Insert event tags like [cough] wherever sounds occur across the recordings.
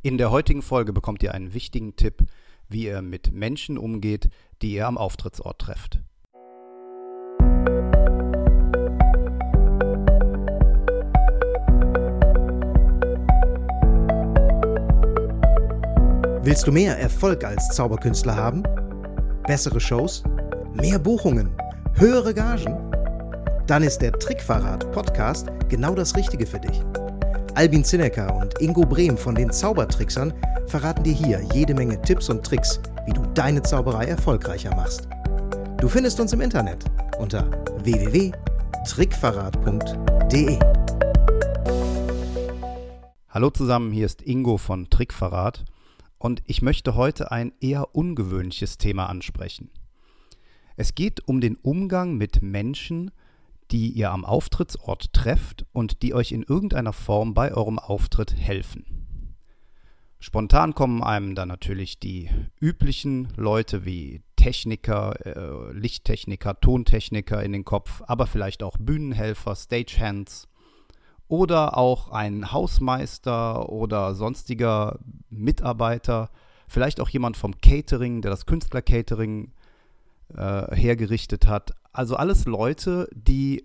In der heutigen Folge bekommt ihr einen wichtigen Tipp, wie ihr mit Menschen umgeht, die ihr am Auftrittsort trefft. Willst du mehr Erfolg als Zauberkünstler haben? Bessere Shows? Mehr Buchungen? Höhere Gagen? Dann ist der Trickverrat Podcast genau das Richtige für dich. Albin Zinecker und Ingo Brehm von den Zaubertricksern verraten dir hier jede Menge Tipps und Tricks, wie du deine Zauberei erfolgreicher machst. Du findest uns im Internet unter www.trickverrat.de. Hallo zusammen, hier ist Ingo von Trickverrat und ich möchte heute ein eher ungewöhnliches Thema ansprechen. Es geht um den Umgang mit Menschen, die ihr am Auftrittsort trefft und die euch in irgendeiner Form bei eurem Auftritt helfen. Spontan kommen einem dann natürlich die üblichen Leute wie Techniker, äh, Lichttechniker, Tontechniker in den Kopf, aber vielleicht auch Bühnenhelfer, Stagehands oder auch ein Hausmeister oder sonstiger Mitarbeiter, vielleicht auch jemand vom Catering, der das Künstlercatering äh, hergerichtet hat. Also alles Leute, die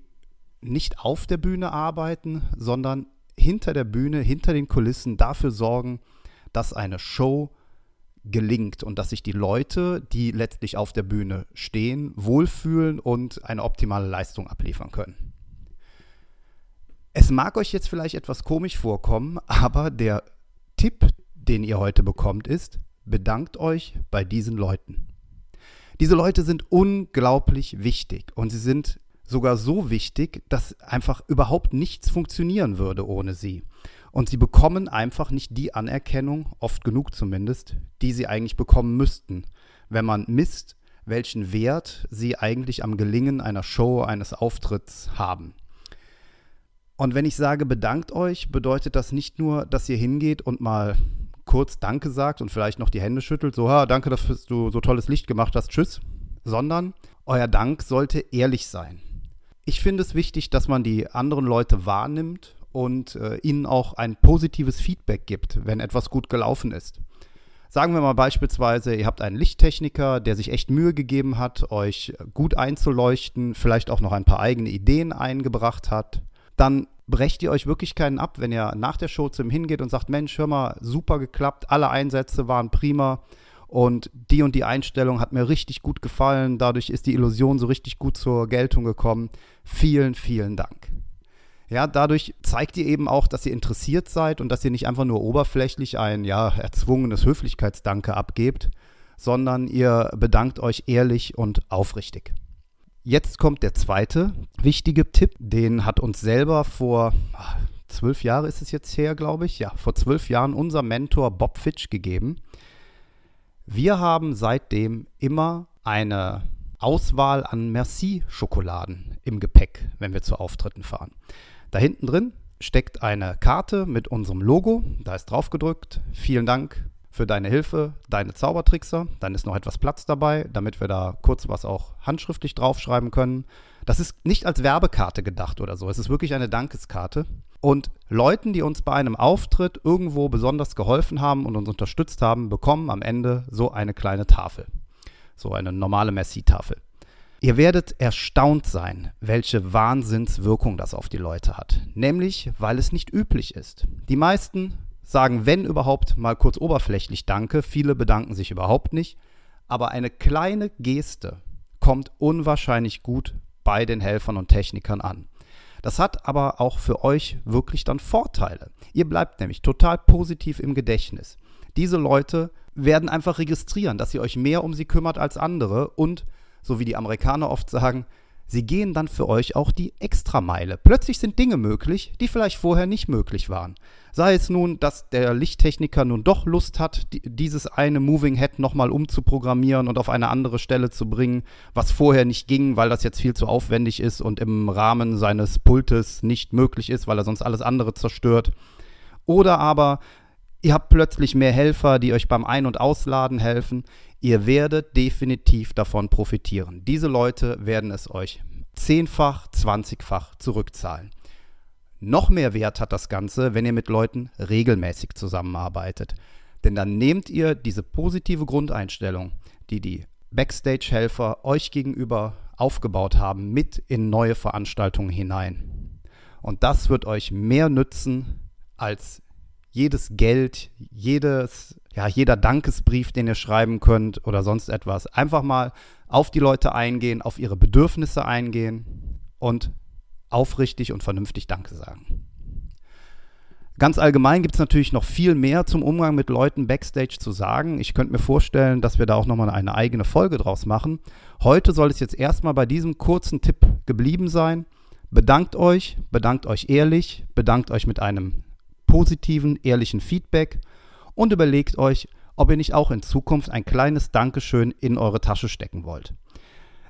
nicht auf der Bühne arbeiten, sondern hinter der Bühne, hinter den Kulissen dafür sorgen, dass eine Show gelingt und dass sich die Leute, die letztlich auf der Bühne stehen, wohlfühlen und eine optimale Leistung abliefern können. Es mag euch jetzt vielleicht etwas komisch vorkommen, [laughs] aber der Tipp, den ihr heute bekommt, ist, bedankt euch bei diesen Leuten. Diese Leute sind unglaublich wichtig und sie sind sogar so wichtig, dass einfach überhaupt nichts funktionieren würde ohne sie. Und sie bekommen einfach nicht die Anerkennung, oft genug zumindest, die sie eigentlich bekommen müssten, wenn man misst, welchen Wert sie eigentlich am Gelingen einer Show, eines Auftritts haben. Und wenn ich sage, bedankt euch, bedeutet das nicht nur, dass ihr hingeht und mal kurz Danke sagt und vielleicht noch die Hände schüttelt, so, ha, danke, dass du so tolles Licht gemacht hast, tschüss, sondern euer Dank sollte ehrlich sein. Ich finde es wichtig, dass man die anderen Leute wahrnimmt und äh, ihnen auch ein positives Feedback gibt, wenn etwas gut gelaufen ist. Sagen wir mal beispielsweise, ihr habt einen Lichttechniker, der sich echt Mühe gegeben hat, euch gut einzuleuchten, vielleicht auch noch ein paar eigene Ideen eingebracht hat. Dann brecht ihr euch wirklich keinen ab, wenn ihr nach der Show zu ihm hingeht und sagt, Mensch, hör mal, super geklappt, alle Einsätze waren prima und die und die Einstellung hat mir richtig gut gefallen, dadurch ist die Illusion so richtig gut zur Geltung gekommen. Vielen, vielen Dank. Ja, dadurch zeigt ihr eben auch, dass ihr interessiert seid und dass ihr nicht einfach nur oberflächlich ein ja erzwungenes Höflichkeitsdanke abgebt, sondern ihr bedankt euch ehrlich und aufrichtig. Jetzt kommt der zweite wichtige Tipp, den hat uns selber vor ach, zwölf Jahren ist es jetzt her, glaube ich, ja, vor zwölf Jahren unser Mentor Bob Fitch gegeben. Wir haben seitdem immer eine Auswahl an Merci-Schokoladen im Gepäck, wenn wir zu Auftritten fahren. Da hinten drin steckt eine Karte mit unserem Logo. Da ist drauf gedrückt. Vielen Dank für deine Hilfe, deine Zaubertrickser. Dann ist noch etwas Platz dabei, damit wir da kurz was auch handschriftlich draufschreiben können. Das ist nicht als Werbekarte gedacht oder so. Es ist wirklich eine Dankeskarte. Und Leuten, die uns bei einem Auftritt irgendwo besonders geholfen haben und uns unterstützt haben, bekommen am Ende so eine kleine Tafel. So eine normale Messi-Tafel. Ihr werdet erstaunt sein, welche Wahnsinnswirkung das auf die Leute hat. Nämlich, weil es nicht üblich ist. Die meisten sagen, wenn überhaupt, mal kurz oberflächlich Danke. Viele bedanken sich überhaupt nicht. Aber eine kleine Geste kommt unwahrscheinlich gut bei den Helfern und Technikern an. Das hat aber auch für euch wirklich dann Vorteile. Ihr bleibt nämlich total positiv im Gedächtnis. Diese Leute werden einfach registrieren, dass ihr euch mehr um sie kümmert als andere und, so wie die Amerikaner oft sagen, Sie gehen dann für euch auch die Extrameile. Plötzlich sind Dinge möglich, die vielleicht vorher nicht möglich waren. Sei es nun, dass der Lichttechniker nun doch Lust hat, dieses eine Moving Head nochmal umzuprogrammieren und auf eine andere Stelle zu bringen, was vorher nicht ging, weil das jetzt viel zu aufwendig ist und im Rahmen seines Pultes nicht möglich ist, weil er sonst alles andere zerstört. Oder aber ihr habt plötzlich mehr Helfer, die euch beim Ein- und Ausladen helfen. Ihr werdet definitiv davon profitieren. Diese Leute werden es euch zehnfach, zwanzigfach zurückzahlen. Noch mehr Wert hat das Ganze, wenn ihr mit Leuten regelmäßig zusammenarbeitet. Denn dann nehmt ihr diese positive Grundeinstellung, die die Backstage-Helfer euch gegenüber aufgebaut haben, mit in neue Veranstaltungen hinein. Und das wird euch mehr nützen als jedes Geld, jedes, ja, jeder Dankesbrief, den ihr schreiben könnt oder sonst etwas. Einfach mal auf die Leute eingehen, auf ihre Bedürfnisse eingehen und aufrichtig und vernünftig Danke sagen. Ganz allgemein gibt es natürlich noch viel mehr zum Umgang mit Leuten backstage zu sagen. Ich könnte mir vorstellen, dass wir da auch nochmal eine eigene Folge draus machen. Heute soll es jetzt erstmal bei diesem kurzen Tipp geblieben sein. Bedankt euch, bedankt euch ehrlich, bedankt euch mit einem positiven, ehrlichen Feedback und überlegt euch, ob ihr nicht auch in Zukunft ein kleines Dankeschön in eure Tasche stecken wollt.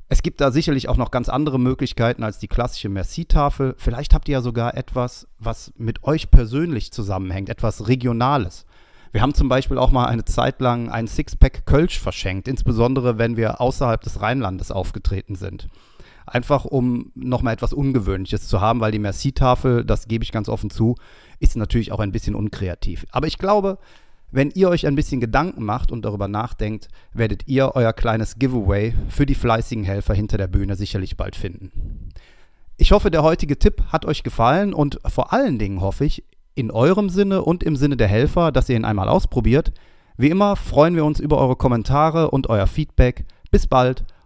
Es gibt da sicherlich auch noch ganz andere Möglichkeiten als die klassische Merci-Tafel. Vielleicht habt ihr ja sogar etwas, was mit euch persönlich zusammenhängt, etwas Regionales. Wir haben zum Beispiel auch mal eine Zeit lang ein Sixpack Kölsch verschenkt, insbesondere wenn wir außerhalb des Rheinlandes aufgetreten sind. Einfach um nochmal etwas Ungewöhnliches zu haben, weil die Merci-Tafel, das gebe ich ganz offen zu, ist natürlich auch ein bisschen unkreativ. Aber ich glaube, wenn ihr euch ein bisschen Gedanken macht und darüber nachdenkt, werdet ihr euer kleines Giveaway für die fleißigen Helfer hinter der Bühne sicherlich bald finden. Ich hoffe, der heutige Tipp hat euch gefallen und vor allen Dingen hoffe ich, in eurem Sinne und im Sinne der Helfer, dass ihr ihn einmal ausprobiert. Wie immer freuen wir uns über eure Kommentare und euer Feedback. Bis bald,